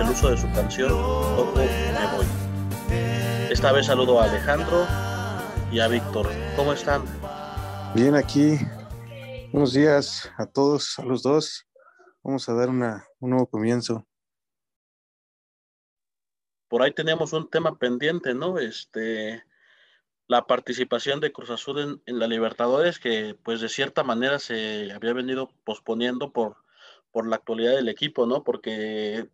el uso de su canción Toco Me Voy. Esta vez saludo a Alejandro y a Víctor. ¿Cómo están? Bien, aquí. Buenos días a todos, a los dos. Vamos a dar una, un nuevo comienzo. Por ahí tenemos un tema pendiente, ¿no? Este, la participación de Cruz Azul en, en, la Libertadores, que pues de cierta manera se había venido posponiendo por, por la actualidad del equipo, ¿no? Porque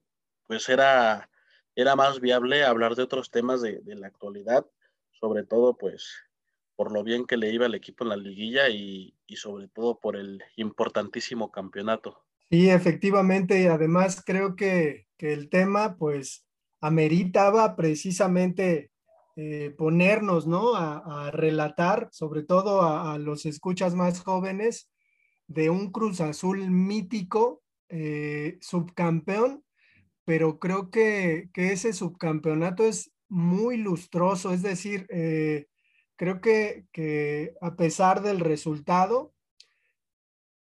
pues era, era más viable hablar de otros temas de, de, la actualidad, sobre todo pues por lo bien que le iba al equipo en la liguilla y, y sobre todo por el importantísimo campeonato. Sí, efectivamente, además creo que, que el tema pues ameritaba precisamente eh, ponernos, ¿no? A, relatar, sobre todo a, a, los escuchas más jóvenes, de un Cruz Azul mítico, eh, subcampeón, pero creo que, que, ese subcampeonato es muy lustroso, es decir, eh, creo que, que a pesar del resultado,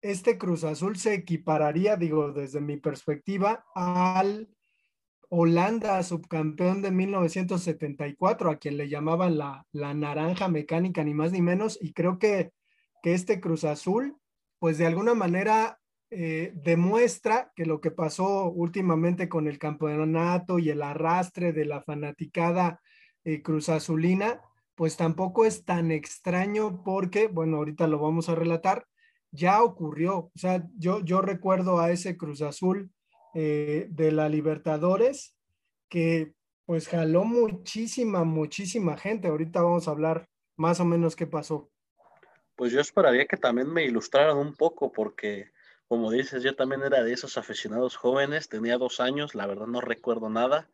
este Cruz Azul se equipararía, digo, desde mi perspectiva, al Holanda, subcampeón de 1974, a quien le llamaban la, la, naranja mecánica, ni más ni menos, y creo que, que este Cruz Azul, pues de alguna manera eh, demuestra que lo que pasó últimamente con el campeonato y el arrastre de la fanaticada eh, Cruz Azulina, pues tampoco es tan extraño porque, bueno, ahorita lo vamos a relatar, ya ocurrió, o sea, yo, yo recuerdo a ese Cruz Azul eh, de la Libertadores, que pues jaló muchísima, muchísima gente. Ahorita vamos a hablar más o menos qué pasó. Pues yo esperaría que también me ilustraran un poco, porque como dices, yo también era de esos aficionados jóvenes, tenía dos años, la verdad no recuerdo nada,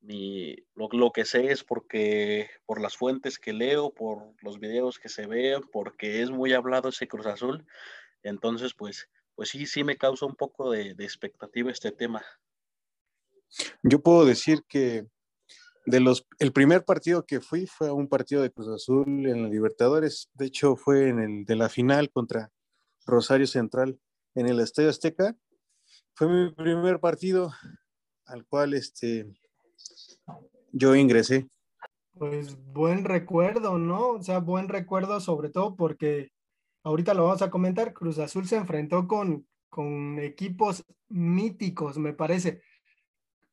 ni lo, que sé es porque por las fuentes que leo, por los videos que se ven, porque es muy hablado ese Cruz Azul, entonces pues pues sí, sí me causa un poco de, expectativa este tema. Yo puedo decir que de los, el primer partido que fui fue un partido de Cruz Azul en la Libertadores, de hecho fue en el de la final contra Rosario Central en el Estadio Azteca. Fue mi primer partido al cual este, yo ingresé. Pues buen recuerdo, ¿no? O sea, buen recuerdo sobre todo porque ahorita lo vamos a comentar, Cruz Azul se enfrentó con, con equipos míticos, me parece.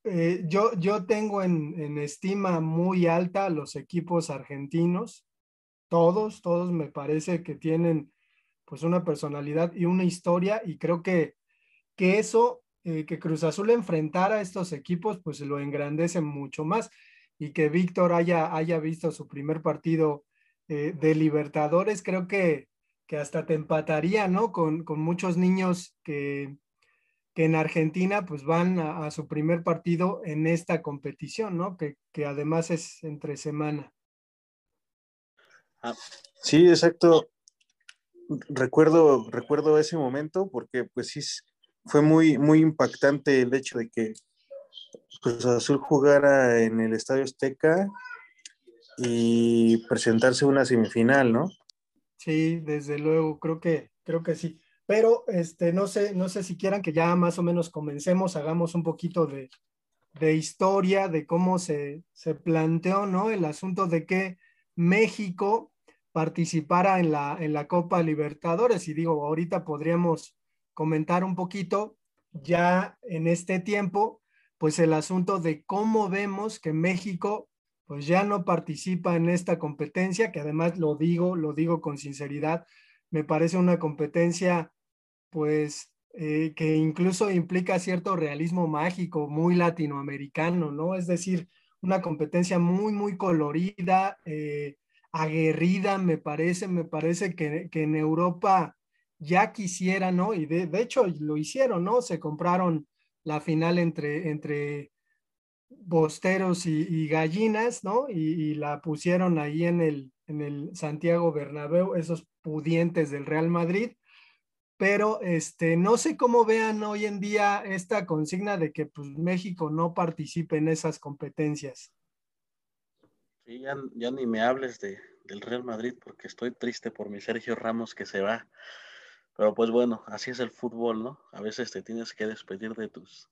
Eh, yo, yo tengo en, en, estima muy alta los equipos argentinos, todos, todos me parece que tienen pues una personalidad y una historia y creo que, que eso, eh, que Cruz Azul enfrentara a estos equipos, pues lo engrandece mucho más y que Víctor haya, haya visto su primer partido eh, de Libertadores, creo que, que hasta te empataría, ¿no? Con, con muchos niños que, que, en Argentina pues van a, su primer partido en esta competición, ¿no? Que, que además es entre semana. Sí, exacto. Recuerdo, recuerdo ese momento porque pues sí fue muy, muy impactante el hecho de que pues, Azul jugara en el Estadio Azteca y presentarse una semifinal, ¿no? Sí, desde luego, creo que, creo que sí. Pero este, no sé, no sé si quieran que ya más o menos comencemos, hagamos un poquito de, de historia, de cómo se, se, planteó, ¿no? El asunto de que México participara en la, en la Copa Libertadores. Y digo, ahorita podríamos comentar un poquito ya en este tiempo, pues el asunto de cómo vemos que México pues ya no participa en esta competencia, que además lo digo, lo digo con sinceridad, me parece una competencia pues eh, que incluso implica cierto realismo mágico, muy latinoamericano, ¿no? Es decir, una competencia muy, muy colorida, eh, aguerrida, me parece, me parece que, en Europa ya quisiera, ¿no? Y de, hecho lo hicieron, ¿no? Se compraron la final entre, entre bosteros y, y gallinas, ¿no? Y, y, la pusieron ahí en el, en el Santiago Bernabéu, esos pudientes del Real Madrid. Pero este, no sé cómo vean hoy en día esta consigna de que pues, México no participe en esas competencias. Sí, ya, ni me hables de, del Real Madrid porque estoy triste por mi Sergio Ramos que se va. Pero pues bueno, así es el fútbol, ¿no? A veces te tienes que despedir de tus,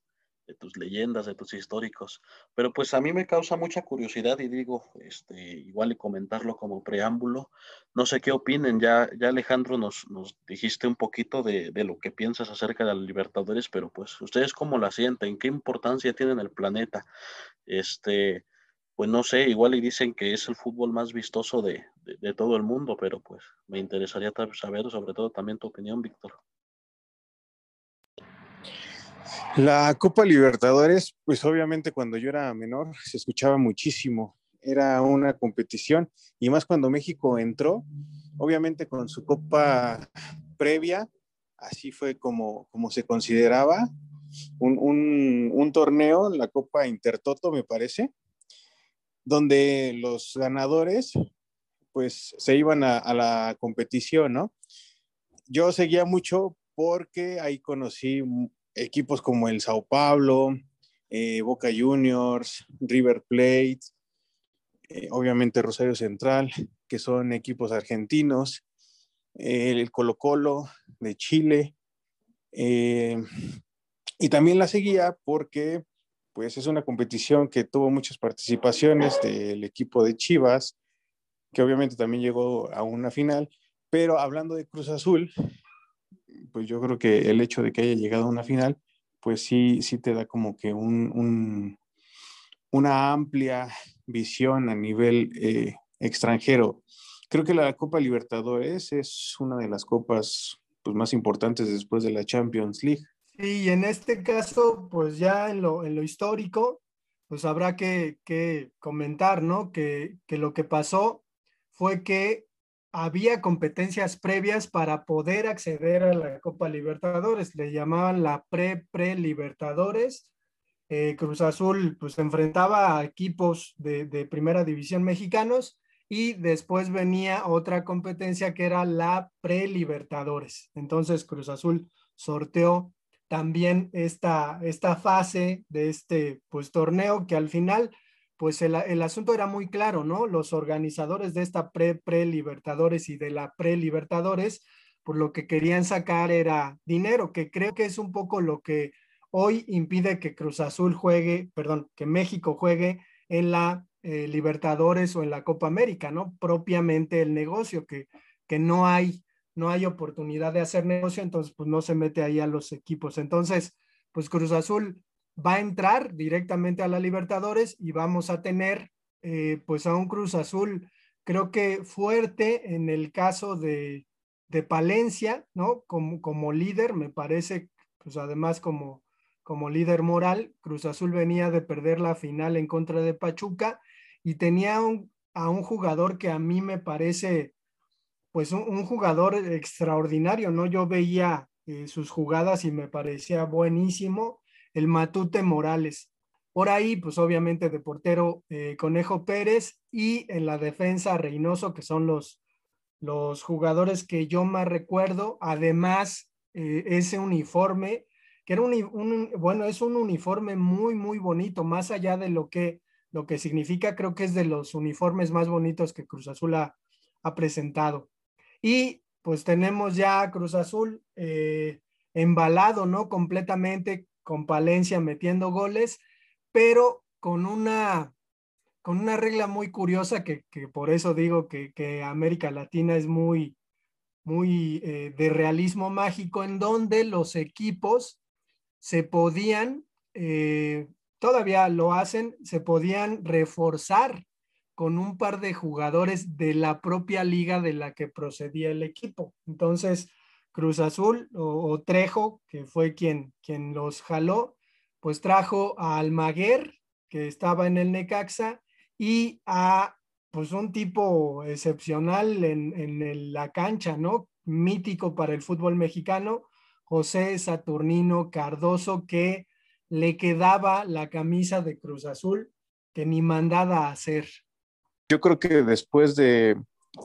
de tus leyendas, de tus históricos. Pero pues a mí me causa mucha curiosidad y digo, este, igual y comentarlo como preámbulo. No sé qué opinen, ya, ya Alejandro nos, nos dijiste un poquito de, de, lo que piensas acerca de los Libertadores, pero pues ustedes cómo la sienten, qué importancia tiene en el planeta. Este, pues no sé, igual y dicen que es el fútbol más vistoso de, de, todo el mundo, pero pues me interesaría saber sobre todo también tu opinión, Víctor. La Copa Libertadores, pues obviamente cuando yo era menor se escuchaba muchísimo, era una competición y más cuando México entró, obviamente con su Copa previa, así fue como, como se consideraba, un, un, un torneo, la Copa Intertoto me parece, donde los ganadores pues se iban a, la competición, ¿no? Yo seguía mucho porque ahí conocí equipos como el Sao Paulo, eh, Boca Juniors, River Plate, eh, obviamente Rosario Central, que son equipos argentinos, eh, el Colo Colo de Chile. y también la seguía porque pues es una competición que tuvo muchas participaciones del equipo de Chivas, que obviamente también llegó a una final, pero hablando de Cruz Azul, pues yo creo que el hecho de que haya llegado a una final, pues sí, sí te da como que un, un, una amplia visión a nivel eh, extranjero. Creo que la Copa Libertadores es una de las copas pues, más importantes después de la Champions League. Y en este caso, pues ya en lo, en lo histórico, pues habrá que, que comentar, ¿no? Que, que lo que pasó fue que había competencias previas para poder acceder a la Copa Libertadores. Le llamaban la pre-pre-Libertadores. Eh, Cruz Azul pues enfrentaba a equipos de, de, primera división mexicanos y después venía otra competencia que era la pre-Libertadores. Entonces Cruz Azul sorteó también esta, esta fase de este pues torneo que al final pues el, el, asunto era muy claro, ¿no? Los organizadores de esta pre-pre-libertadores y de la pre-libertadores, por lo que querían sacar era dinero, que creo que es un poco lo que hoy impide que Cruz Azul juegue, perdón, que México juegue en la eh, Libertadores o en la Copa América, ¿no? Propiamente el negocio, que, que no hay, no hay oportunidad de hacer negocio, entonces pues no se mete ahí a los equipos. Entonces, pues Cruz Azul va a entrar directamente a la Libertadores y vamos a tener eh, pues a un Cruz Azul creo que fuerte en el caso de, de Palencia, ¿no? Como, como líder, me parece, pues además como, como líder moral, Cruz Azul venía de perder la final en contra de Pachuca y tenía a un jugador que a mí me parece pues un, jugador extraordinario, ¿no? Yo veía eh, sus jugadas y me parecía buenísimo el Matute Morales. Por ahí, pues obviamente de portero eh, Conejo Pérez y en la defensa Reynoso, que son los, los jugadores que yo más recuerdo. Además, eh, ese uniforme, que era un, bueno, es un uniforme muy, muy bonito, más allá de lo que, lo que significa, creo que es de los uniformes más bonitos que Cruz Azul ha presentado. Y pues tenemos ya Cruz Azul eh, embalado, ¿no? Completamente con Palencia metiendo goles, pero con una, con una regla muy curiosa que, que por eso digo que, que, América Latina es muy, muy eh, de realismo mágico, en donde los equipos se podían, eh, todavía lo hacen, se podían reforzar con un par de jugadores de la propia liga de la que procedía el equipo. Entonces, Cruz Azul o, Trejo, que fue quien, quien los jaló, pues trajo a Almaguer, que estaba en el Necaxa, y a pues un tipo excepcional en, en la cancha, ¿no? Mítico para el fútbol mexicano, José Saturnino Cardoso, que le quedaba la camisa de Cruz Azul, que ni mandada a hacer. Yo creo que después de,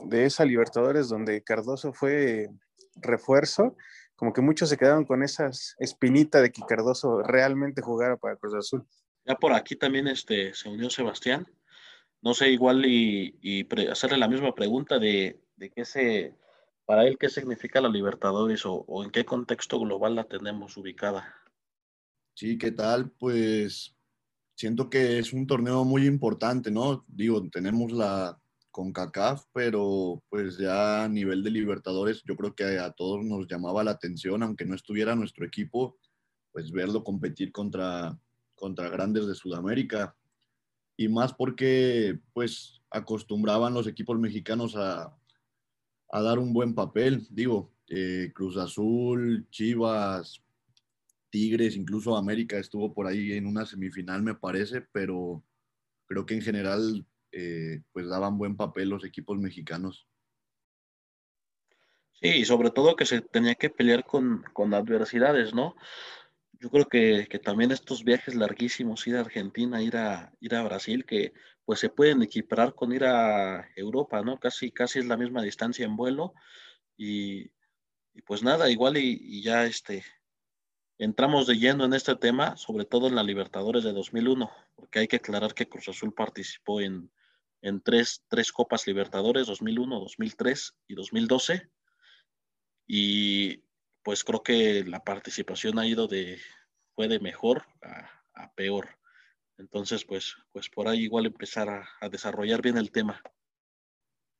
de esa Libertadores donde Cardoso fue refuerzo, como que muchos se quedaron con esa espinita de que Cardoso realmente jugara para Cruz Azul. Ya por aquí también este, se unió Sebastián. no sé, igual y, hacerle la misma pregunta de, de qué se, para él, qué significa la Libertadores o, o en qué contexto global la tenemos ubicada. Sí, ¿qué tal? Pues siento que es un torneo muy importante, ¿no? Digo, tenemos la CONCACAF, pero pues ya a nivel de Libertadores yo creo que a todos nos llamaba la atención, aunque no estuviera nuestro equipo, pues verlo competir contra, contra grandes de Sudamérica. Y más porque pues acostumbraban los equipos mexicanos a, a dar un buen papel. Digo, eh, Cruz Azul, Chivas, Tigres, incluso América estuvo por ahí en una semifinal, me parece, pero creo que en general eh, pues daban buen papel los equipos mexicanos. Sí, y sobre todo que se tenía que pelear con, adversidades, ¿no? Yo creo que, también estos viajes larguísimos, ir a Argentina, ir a, ir a Brasil, que pues se pueden equiparar con ir a Europa, ¿no? Casi, casi es la misma distancia en vuelo. Y, pues nada, igual y ya este, entramos de lleno en este tema, sobre todo en la Libertadores de 2001, porque hay que aclarar que Cruz Azul participó en, en tres, tres Copas Libertadores, 2001, 2003 y 2012. Y pues creo que la participación ha ido de, fue mejor a, peor. Entonces, pues, pues por ahí igual empezar a, desarrollar bien el tema.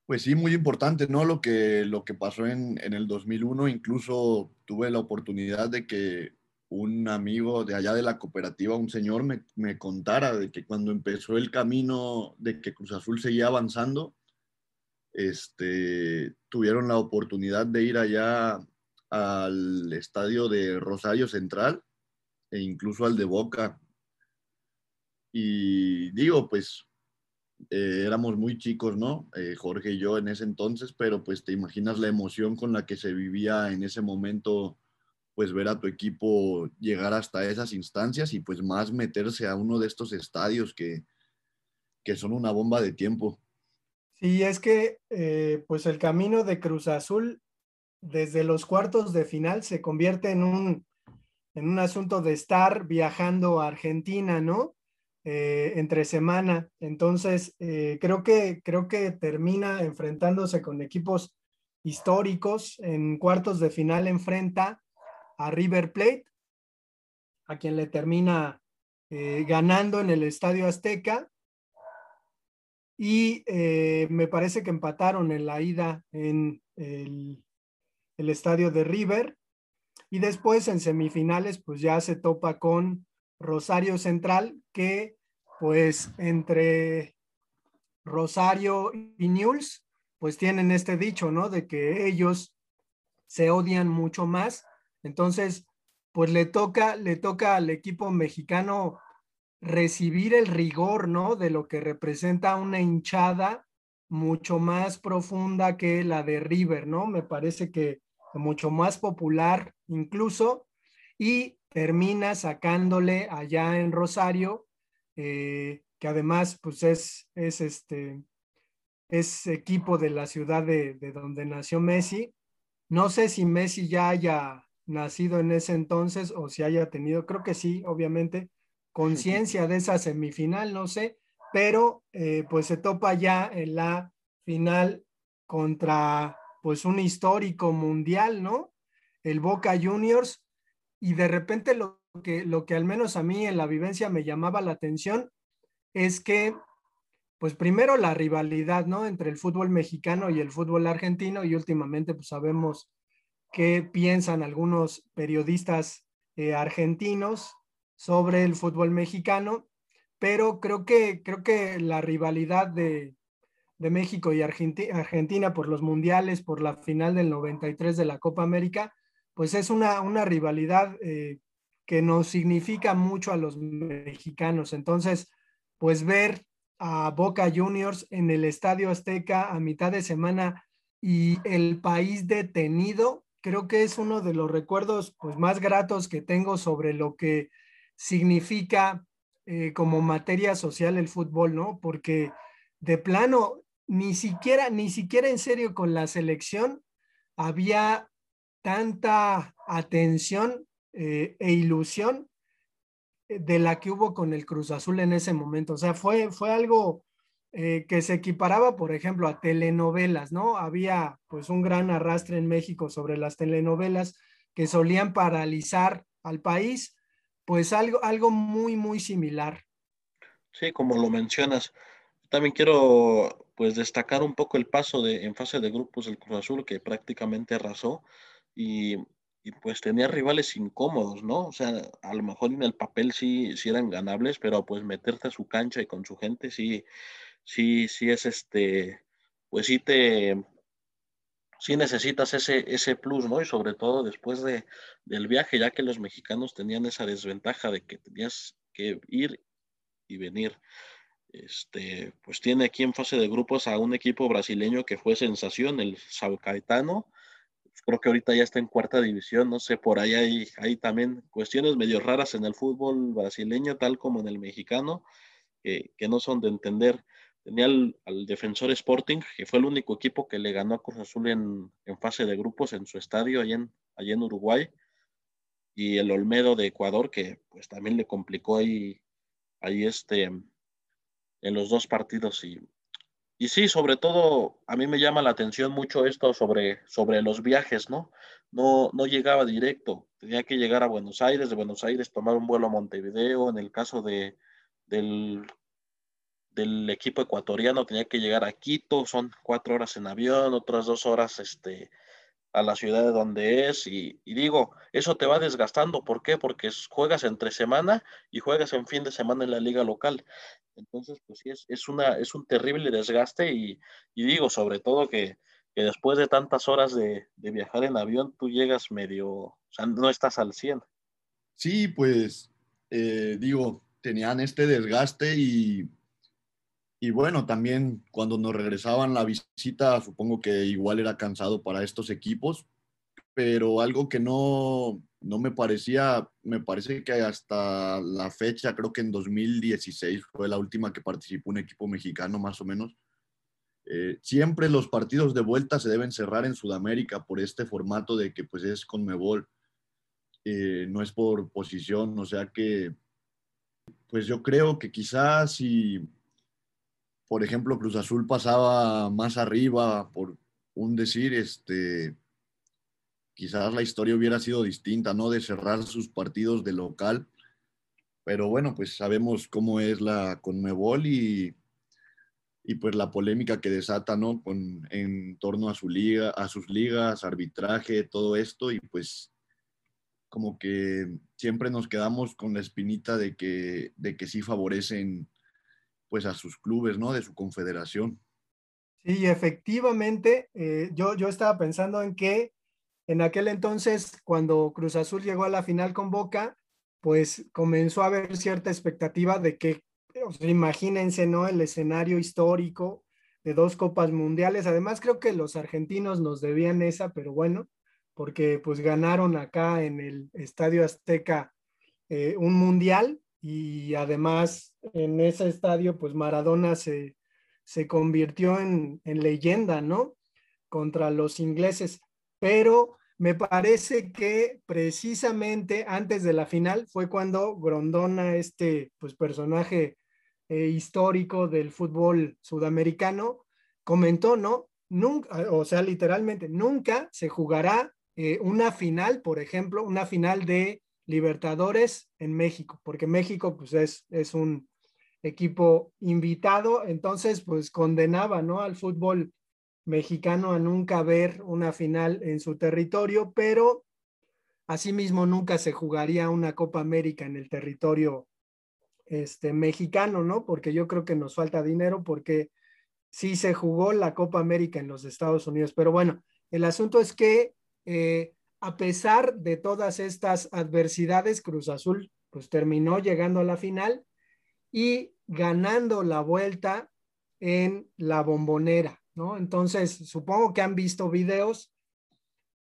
Pues sí, muy importante, ¿no? Lo que, lo que pasó en, en el 2001, incluso tuve la oportunidad de que un amigo de allá de la cooperativa, un señor, me, contara de que cuando empezó el camino de que Cruz Azul seguía avanzando, este, tuvieron la oportunidad de ir allá al estadio de Rosario Central e incluso al de Boca. Y digo, pues eh, éramos muy chicos, ¿no? Eh, Jorge y yo en ese entonces, pero pues te imaginas la emoción con la que se vivía en ese momento pues ver a tu equipo llegar hasta esas instancias y pues más meterse a uno de estos estadios que, que son una bomba de tiempo. Sí, es que eh, pues el camino de Cruz Azul desde los cuartos de final se convierte en un, en un asunto de estar viajando a Argentina, ¿no? Eh, entre semana. Entonces, eh, creo, que, creo que termina enfrentándose con equipos históricos. En cuartos de final enfrenta a River Plate, a quien le termina eh, ganando en el Estadio Azteca. Y eh, me parece que empataron en la ida en el, estadio de River. Y después en semifinales, pues ya se topa con Rosario Central, que pues entre Rosario y Newell's, pues tienen este dicho, ¿no? De que ellos se odian mucho más entonces, pues le toca, le toca al equipo mexicano recibir el rigor, ¿no? De lo que representa una hinchada mucho más profunda que la de River, ¿no? Me parece que mucho más popular incluso, y termina sacándole allá en Rosario, eh, que además, pues es, es este, es equipo de la ciudad de, de donde nació Messi. No sé si Messi ya haya nacido en ese entonces o si haya tenido, creo que sí, obviamente, conciencia de esa semifinal, no sé, pero eh, pues se topa ya en la final contra pues un histórico mundial, ¿no? El Boca Juniors y de repente lo que, lo que al menos a mí en la vivencia me llamaba la atención es que pues primero la rivalidad, ¿no? Entre el fútbol mexicano y el fútbol argentino y últimamente pues sabemos qué piensan algunos periodistas eh, argentinos sobre el fútbol mexicano, pero creo que, creo que la rivalidad de, México y Argentina por los mundiales, por la final del 93 de la Copa América, pues es una, una rivalidad eh, que nos significa mucho a los mexicanos. Entonces, pues ver a Boca Juniors en el Estadio Azteca a mitad de semana y el país detenido, creo que es uno de los recuerdos pues, más gratos que tengo sobre lo que significa eh, como materia social el fútbol, ¿no? Porque de plano, ni siquiera, ni siquiera en serio con la selección había tanta atención eh, e ilusión eh, de la que hubo con el Cruz Azul en ese momento. O sea, fue, fue algo eh, que se equiparaba, por ejemplo, a telenovelas, ¿no? Había pues un gran arrastre en México sobre las telenovelas que solían paralizar al país, pues algo, algo muy, muy similar. Sí, como lo mencionas. También quiero pues destacar un poco el paso de, en fase de grupos del Cruz Azul que prácticamente arrasó y, y, pues tenía rivales incómodos, ¿no? O sea, a lo mejor en el papel sí, sí eran ganables, pero pues meterte a su cancha y con su gente sí, sí, sí es este, pues sí te, sí necesitas ese, ese plus, ¿no? Y sobre todo después de, del viaje, ya que los mexicanos tenían esa desventaja de que tenías que ir y venir. Este, pues tiene aquí en fase de grupos a un equipo brasileño que fue sensación, el Sao Caetano. Creo que ahorita ya está en cuarta división, no sé, por ahí hay, hay también cuestiones medio raras en el fútbol brasileño, tal como en el mexicano, que, que no son de entender. Tenía al, Defensor Sporting, que fue el único equipo que le ganó a Cruz Azul en, fase de grupos en su estadio allá en, en Uruguay. Y el Olmedo de Ecuador, que pues también le complicó ahí, ahí este, en los dos partidos. Y, y sí, sobre todo, a mí me llama la atención mucho esto sobre, sobre los viajes, ¿no? No, no llegaba directo, tenía que llegar a Buenos Aires, de Buenos Aires tomar un vuelo a Montevideo, en el caso de, del del equipo ecuatoriano tenía que llegar a Quito, son cuatro horas en avión, otras dos horas este, a la ciudad de donde es, y, digo, eso te va desgastando, ¿por qué? Porque juegas entre semana y juegas en fin de semana en la liga local. Entonces, pues sí, es, es, una, es un terrible desgaste y, digo, sobre todo que, después de tantas horas de, viajar en avión, tú llegas medio, o sea, no estás al 100. Sí, pues, eh, digo, tenían este desgaste y y bueno, también cuando nos regresaban la visita, supongo que igual era cansado para estos equipos, pero algo que no, no me parecía, me parece que hasta la fecha, creo que en 2016 fue la última que participó un equipo mexicano más o menos. Eh, siempre los partidos de vuelta se deben cerrar en Sudamérica por este formato de que pues es con Mebol, eh, no es por posición, o sea que pues yo creo que quizás si por ejemplo, Cruz Azul pasaba más arriba, por un decir, este, quizás la historia hubiera sido distinta, ¿no? De cerrar sus partidos de local. Pero bueno, pues sabemos cómo es la Conmebol y, y pues la polémica que desata, ¿no? Con, en torno a su liga, a sus ligas, arbitraje, todo esto y pues como que siempre nos quedamos con la espinita de que, de que sí favorecen pues a sus clubes, ¿no? De su confederación. Sí, efectivamente, eh, yo, yo estaba pensando en que en aquel entonces, cuando Cruz Azul llegó a la final con Boca, pues comenzó a haber cierta expectativa de que, imagínense, ¿no? El escenario histórico de dos copas mundiales. Además, creo que los argentinos nos debían esa, pero bueno, porque pues ganaron acá en el Estadio Azteca eh, un mundial y además en ese estadio, pues Maradona se, se convirtió en, en, leyenda, ¿no? Contra los ingleses. Pero me parece que precisamente antes de la final fue cuando Grondona, este pues, personaje eh, histórico del fútbol sudamericano, comentó, ¿no? Nunca, o sea, literalmente, nunca se jugará eh, una final, por ejemplo, una final de Libertadores en México, porque México pues es, es un equipo invitado, entonces pues condenaba, ¿no? Al fútbol mexicano a nunca ver una final en su territorio, pero asimismo nunca se jugaría una Copa América en el territorio este, mexicano, ¿no? Porque yo creo que nos falta dinero porque sí se jugó la Copa América en los Estados Unidos, pero bueno, el asunto es que eh, a pesar de todas estas adversidades, Cruz Azul pues terminó llegando a la final y ganando la vuelta en la bombonera, ¿no? Entonces, supongo que han visto videos,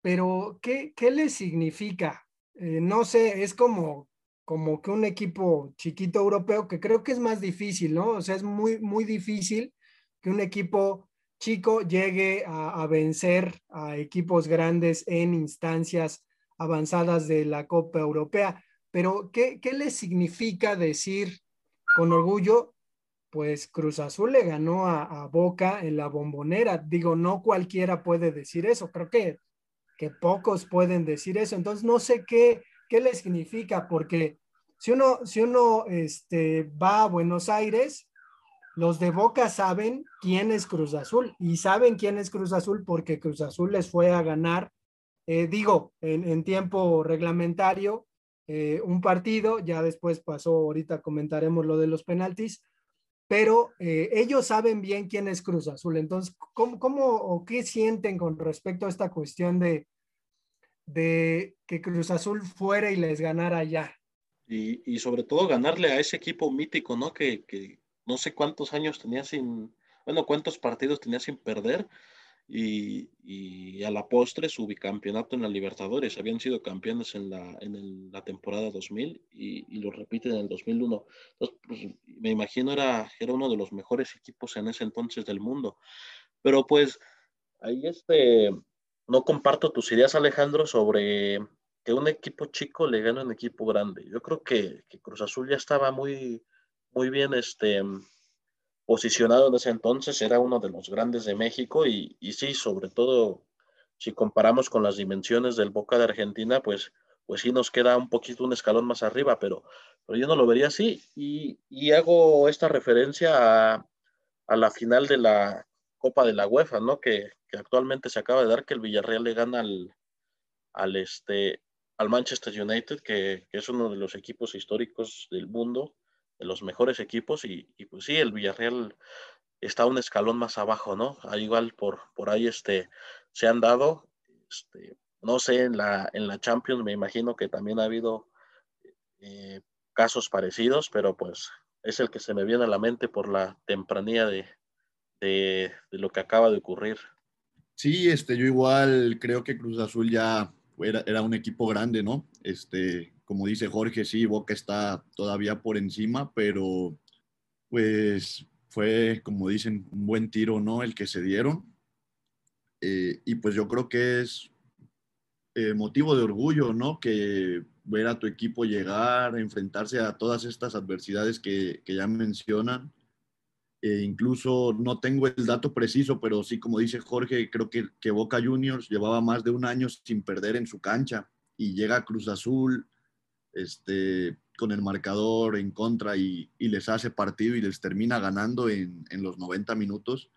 pero ¿qué, qué les significa? Eh, no sé, es como, como que un equipo chiquito europeo que creo que es más difícil, ¿no? O sea, es muy, muy difícil que un equipo chico llegue a, vencer a equipos grandes en instancias avanzadas de la Copa Europea. Pero, ¿qué, qué les significa decir con orgullo? pues Cruz Azul le ganó a, Boca en la bombonera. Digo, no cualquiera puede decir eso, creo que, que pocos pueden decir eso. Entonces, no sé qué, qué le significa, porque si uno, si uno este, va a Buenos Aires, los de Boca saben quién es Cruz Azul y saben quién es Cruz Azul porque Cruz Azul les fue a ganar, eh, digo, en, tiempo reglamentario, eh, un partido, ya después pasó, ahorita comentaremos lo de los penaltis, pero eh, ellos saben bien quién es Cruz Azul. Entonces, ¿cómo, ¿cómo, o qué sienten con respecto a esta cuestión de, de que Cruz Azul fuera y les ganara allá? Y, y sobre todo ganarle a ese equipo mítico, ¿no? Que, que no sé cuántos años tenía sin, bueno, cuántos partidos tenía sin perder y, a la postre su bicampeonato en la Libertadores. Habían sido campeones en la, en la temporada 2000 y, lo repiten en el 2001. Entonces, pues, me imagino era, era uno de los mejores equipos en ese entonces del mundo. Pero pues ahí este, no comparto tus ideas, Alejandro, sobre que un equipo chico le gane a un equipo grande. Yo creo que, que Cruz Azul ya estaba muy, muy bien este, posicionado en ese entonces, era uno de los grandes de México y, y sí, sobre todo si comparamos con las dimensiones del Boca de Argentina, pues, pues sí nos queda un poquito un escalón más arriba, pero, pero yo no lo vería así. Y, y hago esta referencia a, a, la final de la Copa de la UEFA, ¿no? Que, que, actualmente se acaba de dar, que el Villarreal le gana al, al, este, al Manchester United, que, que es uno de los equipos históricos del mundo de los mejores equipos y, pues sí, el Villarreal está un escalón más abajo, ¿no? Ahí igual por, por ahí este, se han dado, este, no sé, en la, en la Champions me imagino que también ha habido eh, casos parecidos, pero pues es el que se me viene a la mente por la tempranía de, de, lo que acaba de ocurrir. Sí, este, yo igual creo que Cruz Azul ya era, era un equipo grande, ¿no? Este, como dice Jorge, sí, Boca está todavía por encima, pero pues fue, como dicen, un buen tiro, ¿no? El que se dieron. Eh, y pues yo creo que es eh, motivo de orgullo, ¿no? Que ver a tu equipo llegar, enfrentarse a todas estas adversidades que, ya mencionan. E incluso no tengo el dato preciso, pero sí, como dice Jorge, creo que, que Boca Juniors llevaba más de un año sin perder en su cancha y llega Cruz Azul este, con el marcador en contra y, les hace partido y les termina ganando en, los 90 minutos,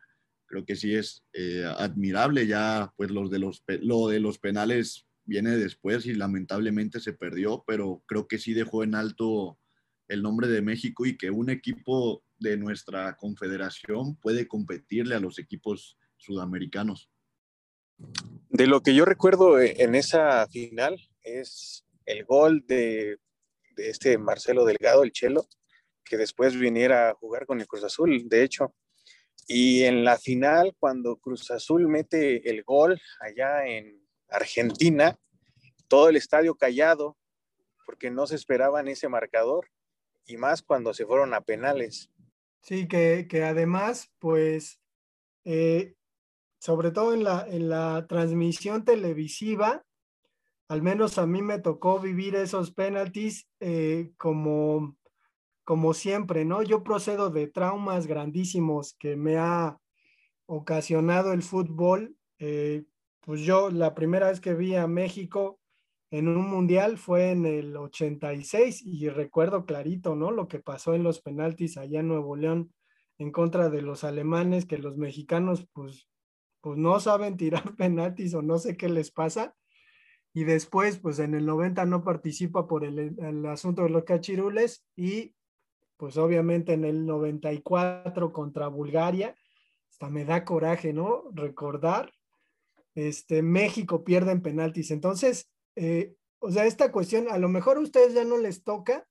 creo que sí es eh, admirable. Ya, pues los de los, lo de los penales viene después y lamentablemente se perdió, pero creo que sí dejó en alto el nombre de México y que un equipo de nuestra confederación puede competirle a los equipos sudamericanos. De lo que yo recuerdo eh, en esa final es el gol de, este Marcelo Delgado, el Chelo, que después viniera a jugar con el Cruz Azul, de hecho. Y en la final, cuando Cruz Azul mete el gol allá en Argentina, todo el estadio callado, porque no se esperaban ese marcador, y más cuando se fueron a penales. Sí, que, además, pues, eh, sobre todo en la, en la transmisión televisiva, al menos a mí me tocó vivir esos penaltis eh, como, como siempre, ¿no? Yo procedo de traumas grandísimos que me ha ocasionado el fútbol. Eh, pues yo la primera vez que vi a México en un mundial fue en el 86 y recuerdo clarito, ¿no? Lo que pasó en los penaltis allá en Nuevo León en contra de los alemanes, que los mexicanos pues, pues no saben tirar penaltis o no sé qué les pasa y después, pues en el 90 no participa por el, asunto de los cachirules y pues obviamente en el 94 contra Bulgaria, hasta me da coraje, ¿no? Recordar, este, México pierde en penaltis. Entonces, eh, o sea, esta cuestión, a lo mejor a ustedes ya no les toca,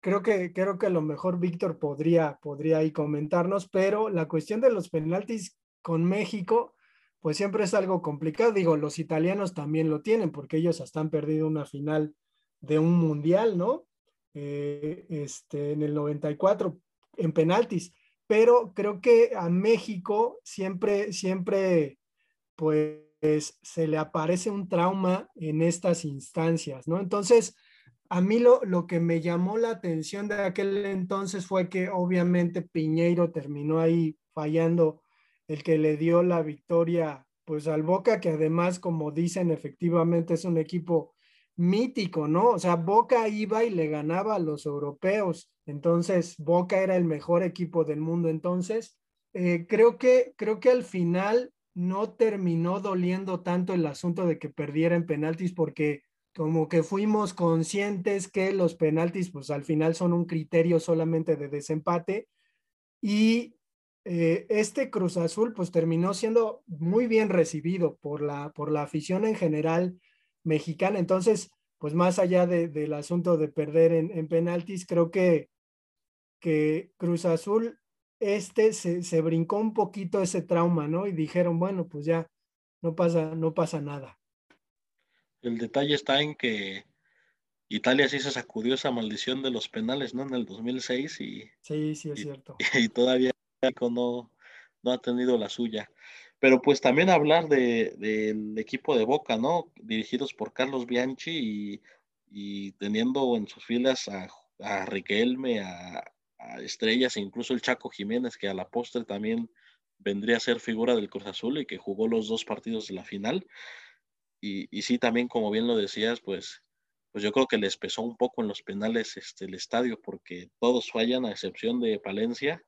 creo que, creo que a lo mejor Víctor podría, podría ahí comentarnos, pero la cuestión de los penaltis con México, pues siempre es algo complicado. Digo, los italianos también lo tienen porque ellos hasta han perdido una final de un mundial, ¿no? Eh, este, en el 94 en penaltis. Pero creo que a México siempre, siempre, pues se le aparece un trauma en estas instancias, ¿no? Entonces, a mí lo, lo que me llamó la atención de aquel entonces fue que obviamente Piñeiro terminó ahí fallando el que le dio la victoria pues al Boca, que además, como dicen, efectivamente es un equipo mítico, ¿no? O sea, Boca iba y le ganaba a los europeos, entonces Boca era el mejor equipo del mundo entonces. Eh, creo, que, creo que al final no terminó doliendo tanto el asunto de que perdiera en penaltis porque como que fuimos conscientes que los penaltis pues al final son un criterio solamente de desempate y eh, este Cruz Azul pues terminó siendo muy bien recibido por la, por la afición en general mexicana. Entonces, pues más allá del asunto de perder en, penaltis, creo que, que Cruz Azul este se, se, brincó un poquito ese trauma, ¿no? Y dijeron, bueno, pues ya no pasa, no pasa nada. El detalle está en que Italia sí se sacudió esa maldición de los penales, ¿no? En el 2006 y... Sí, sí, es cierto. Y todavía no, no ha tenido la suya. Pero pues también hablar del de, equipo de Boca, ¿no? Dirigidos por Carlos Bianchi y, teniendo en sus filas a, a Riquelme, a, Estrellas e incluso el Chaco Jiménez, que a la postre también vendría a ser figura del Cruz Azul y que jugó los dos partidos de la final. Y, y sí, también como bien lo decías, pues, pues yo creo que les pesó un poco en los penales este, el estadio, porque todos fallan a excepción de Palencia,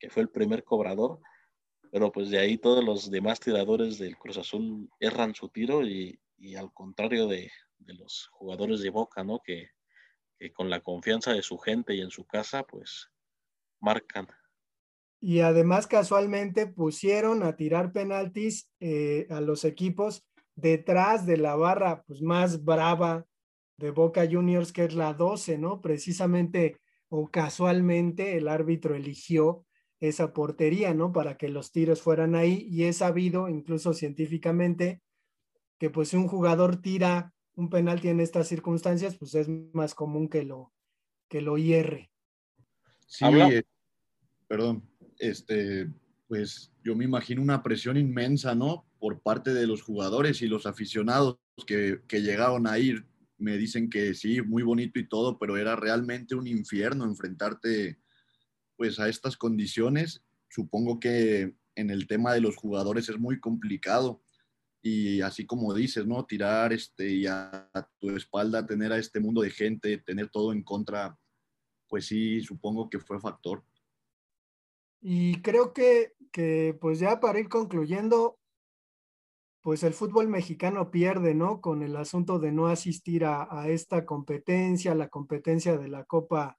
que fue el primer cobrador, pero pues de ahí todos los demás tiradores del Cruz Azul erran su tiro y, al contrario de, los jugadores de Boca, ¿no? Que, con la confianza de su gente y en su casa, pues marcan. Y además casualmente pusieron a tirar penaltis eh, a los equipos detrás de la barra pues más brava de Boca Juniors, que es la 12, ¿no? Precisamente o casualmente el árbitro eligió esa portería, ¿no? Para que los tiros fueran ahí y es sabido, incluso científicamente, que pues si un jugador tira un penalti en estas circunstancias, pues es más común que lo, que lo hierre. Sí, eh, perdón, este, pues yo me imagino una presión inmensa, ¿no? Por parte de los jugadores y los aficionados que, que llegaron a ir. Me dicen que sí, muy bonito y todo, pero era realmente un infierno enfrentarte pues a estas condiciones. Supongo que en el tema de los jugadores es muy complicado y así como dices, ¿no? Tirar este, y a, tu espalda tener a este mundo de gente, tener todo en contra, pues sí, supongo que fue factor. Y creo que, que pues ya para ir concluyendo, pues el fútbol mexicano pierde, ¿no? Con el asunto de no asistir a, esta competencia, la competencia de la Copa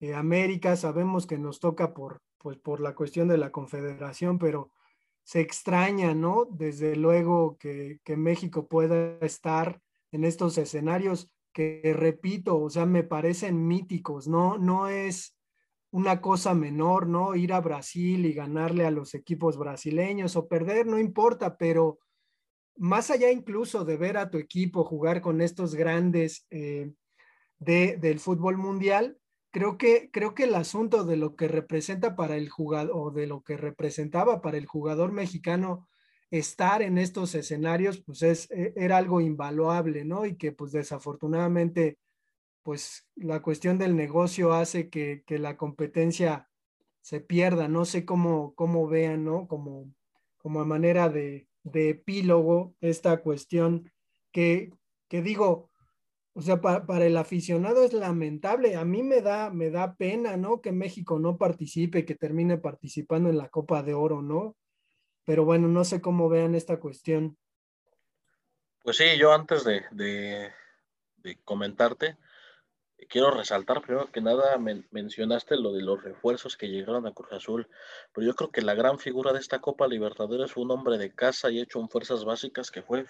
eh, América, sabemos que nos toca por, pues, por la cuestión de la confederación, pero se extraña, ¿no? Desde luego que, que México pueda estar en estos escenarios que, repito, o sea, me parecen míticos, ¿no? No es una cosa menor, ¿no? Ir a Brasil y ganarle a los equipos brasileños o perder, no importa, pero más allá incluso de ver a tu equipo jugar con estos grandes eh, de, del fútbol mundial, creo que, creo que el asunto de lo que representa para el jugador o de lo que representaba para el jugador mexicano estar en estos escenarios, pues es, e, era algo invaluable, ¿no? Y que pues desafortunadamente, pues la cuestión del negocio hace que, que la competencia se pierda. No sé cómo, cómo vean, ¿no? Como, como a manera de, de epílogo esta cuestión que, que digo, o sea, para, el aficionado es lamentable. A mí me da, me da pena, ¿no? Que México no participe, que termine participando en la Copa de Oro, ¿no? Pero bueno, no sé cómo vean esta cuestión. Pues sí, yo antes de, de comentarte, quiero resaltar primero que nada, mencionaste lo de los refuerzos que llegaron a Cruz Azul, pero yo creo que la gran figura de esta Copa Libertadores fue un hombre de casa y hecho en fuerzas básicas que fue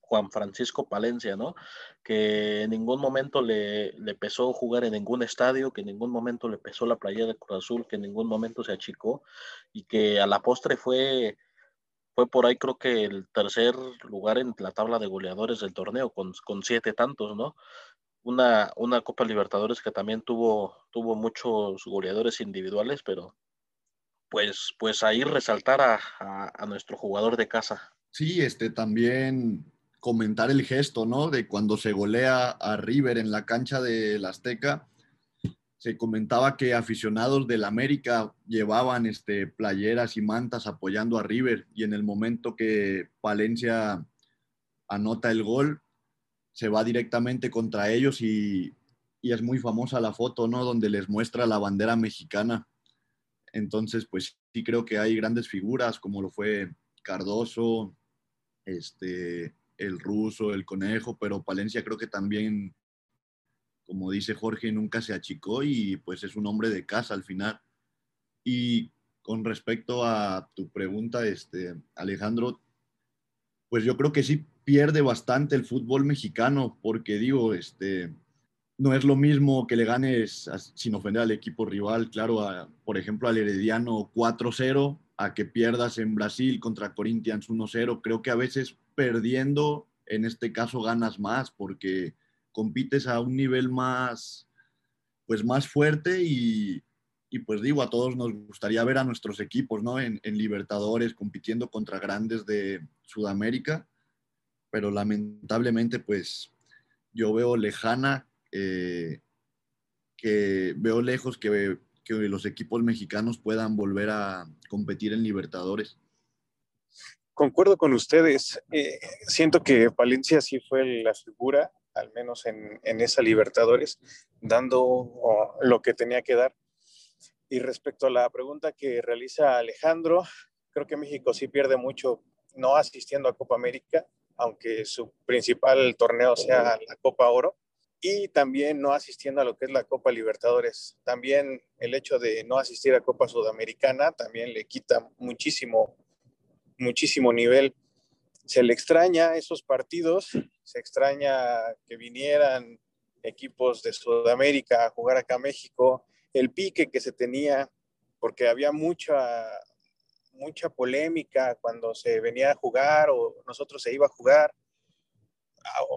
Juan Francisco Palencia, ¿no? Que en ningún momento le, le pesó jugar en ningún estadio, que en ningún momento le pesó la playa de Cruz Azul, que en ningún momento se achicó y que a la postre fue fue por ahí creo que el tercer lugar en la tabla de goleadores del torneo, con, con siete tantos, ¿no? Una, una Copa Libertadores que también tuvo, tuvo muchos goleadores individuales, pero pues, pues ahí resaltar a, nuestro jugador de casa. Sí, este también comentar el gesto, ¿no? De cuando se golea a River en la cancha del Azteca, se comentaba que aficionados del América llevaban este, playeras y mantas apoyando a River y en el momento que Palencia anota el gol, se va directamente contra ellos y, y es muy famosa la foto, ¿no? Donde les muestra la bandera mexicana. Entonces, pues sí creo que hay grandes figuras como lo fue Cardoso, este, el ruso, el conejo, pero Palencia creo que también, como dice Jorge, nunca se achicó y pues es un hombre de casa al final. Y con respecto a tu pregunta, este, Alejandro, pues yo creo que sí pierde bastante el fútbol mexicano, porque digo, este, no es lo mismo que le ganes, sin ofender al equipo rival, claro, por ejemplo, al Herediano 4-0, a que pierdas en Brasil contra Corinthians 1-0. Creo que a veces perdiendo, en este caso ganas más, porque compites a un nivel más, pues más fuerte y, pues digo, a todos nos gustaría ver a nuestros equipos, ¿no? En, en Libertadores, compitiendo contra grandes de Sudamérica, pero lamentablemente, pues yo veo lejana eh, que veo lejos que, que, los equipos mexicanos puedan volver a competir en Libertadores. Concuerdo con ustedes. Eh, siento que Valencia sí fue la figura, al menos en, en esa Libertadores, dando lo que tenía que dar. Y respecto a la pregunta que realiza Alejandro, creo que México sí pierde mucho no asistiendo a Copa América, aunque su principal torneo sea la Copa Oro y también no asistiendo a lo que es la Copa Libertadores. También el hecho de no asistir a Copa Sudamericana también le quita muchísimo, muchísimo nivel. Se le extraña esos partidos, se extraña que vinieran equipos de Sudamérica a jugar acá a México, el pique que se tenía, porque había mucha, mucha polémica cuando se venía a jugar o nosotros se iba a jugar,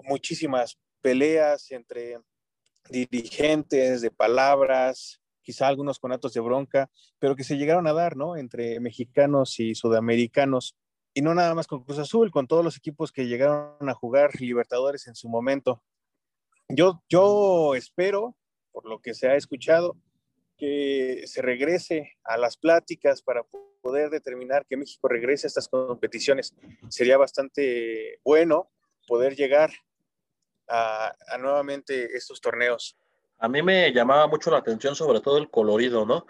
muchísimas peleas entre dirigentes, de palabras, quizá algunos conatos de bronca, pero que se llegaron a dar, ¿no? Entre mexicanos y sudamericanos. Y no nada más con Cruz Azul, con todos los equipos que llegaron a jugar Libertadores en su momento. Yo, yo espero, por lo que se ha escuchado, que se regrese a las pláticas para poder determinar que México regrese a estas competiciones. Sería bastante bueno poder llegar a, nuevamente estos torneos. A mí me llamaba mucho la atención sobre todo el colorido, ¿no?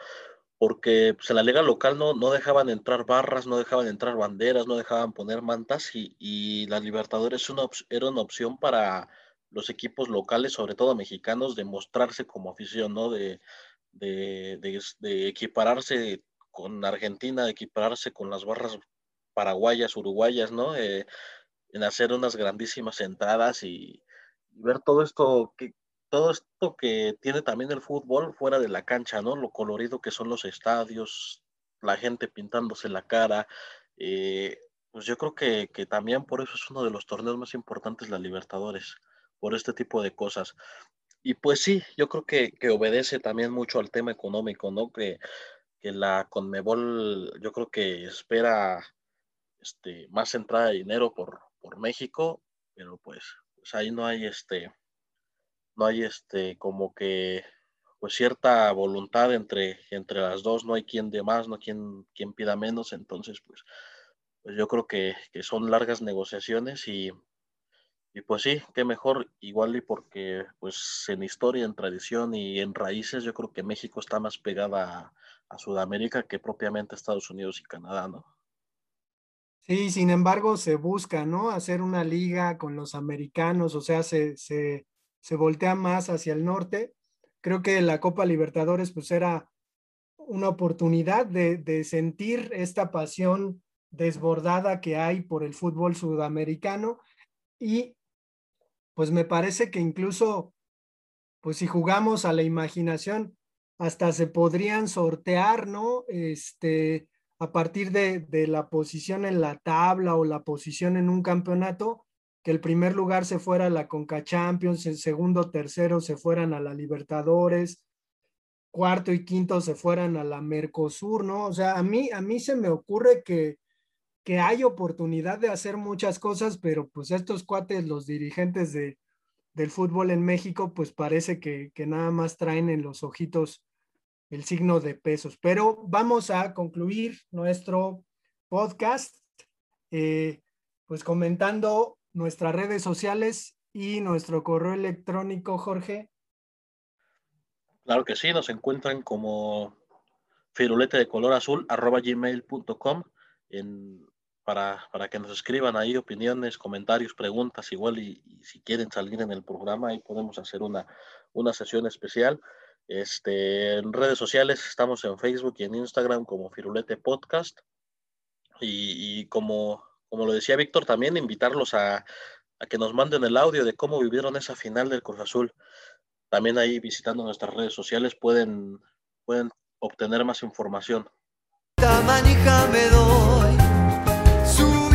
Porque pues, en la liga local no, no dejaban entrar barras, no dejaban entrar banderas, no dejaban poner mantas y, y la Libertadores una, era una opción para los equipos locales, sobre todo mexicanos, de mostrarse como afición, ¿no? De, de, equipararse con Argentina, de equipararse con las barras paraguayas, uruguayas, ¿no? Eh, en hacer unas grandísimas entradas y, ver todo esto que todo esto que tiene también el fútbol fuera de la cancha, ¿no? Lo colorido que son los estadios, la gente pintándose la cara. Eh, pues yo creo que, que, también por eso es uno de los torneos más importantes, la Libertadores, por este tipo de cosas. Y pues sí, yo creo que, que obedece también mucho al tema económico, ¿no? Que, que la Conmebol, yo creo que espera este, más entrada de dinero por, por México, pero pues pues, ahí no hay este, no hay este, como que, pues cierta voluntad entre, entre las dos, no hay quien de más, no quien, quien pida menos, entonces pues, pues yo creo que, que son largas negociaciones y, y pues sí, qué mejor, igual y porque pues en historia, en tradición y en raíces, yo creo que México está más pegada a, a Sudamérica que propiamente Estados Unidos y Canadá, ¿no? Sí, sin embargo, se busca, ¿no? Hacer una liga con los americanos, o sea, se, se, voltea más hacia el norte. Creo que la Copa Libertadores, pues era una oportunidad de, de sentir esta pasión desbordada que hay por el fútbol sudamericano y pues me parece que incluso, pues si jugamos a la imaginación, hasta se podrían sortear, ¿no? Este, a partir de, la posición en la tabla o la posición en un campeonato, que el primer lugar se fuera a la Conca Champions, el segundo, tercero se fueran a la Libertadores, cuarto y quinto se fueran a la Mercosur, ¿no? O sea, a mí, a mí se me ocurre que, que hay oportunidad de hacer muchas cosas, pero pues estos cuates, los dirigentes de, del fútbol en México, pues parece que, que nada más traen en los ojitos el signo de pesos. Pero vamos a concluir nuestro podcast, eh, pues comentando nuestras redes sociales y nuestro correo electrónico, Jorge. Claro que sí, nos encuentran como firulete de color azul arroba gmail.com para, para que nos escriban ahí opiniones, comentarios, preguntas, igual y, si quieren salir en el programa, ahí podemos hacer una, una sesión especial. Este, en redes sociales estamos en Facebook y en Instagram como Firulete Podcast. Y, como, como lo decía Víctor, también invitarlos a, a, que nos manden el audio de cómo vivieron esa final del Cruz Azul. También ahí visitando nuestras redes sociales pueden, pueden obtener más información. me doy azul.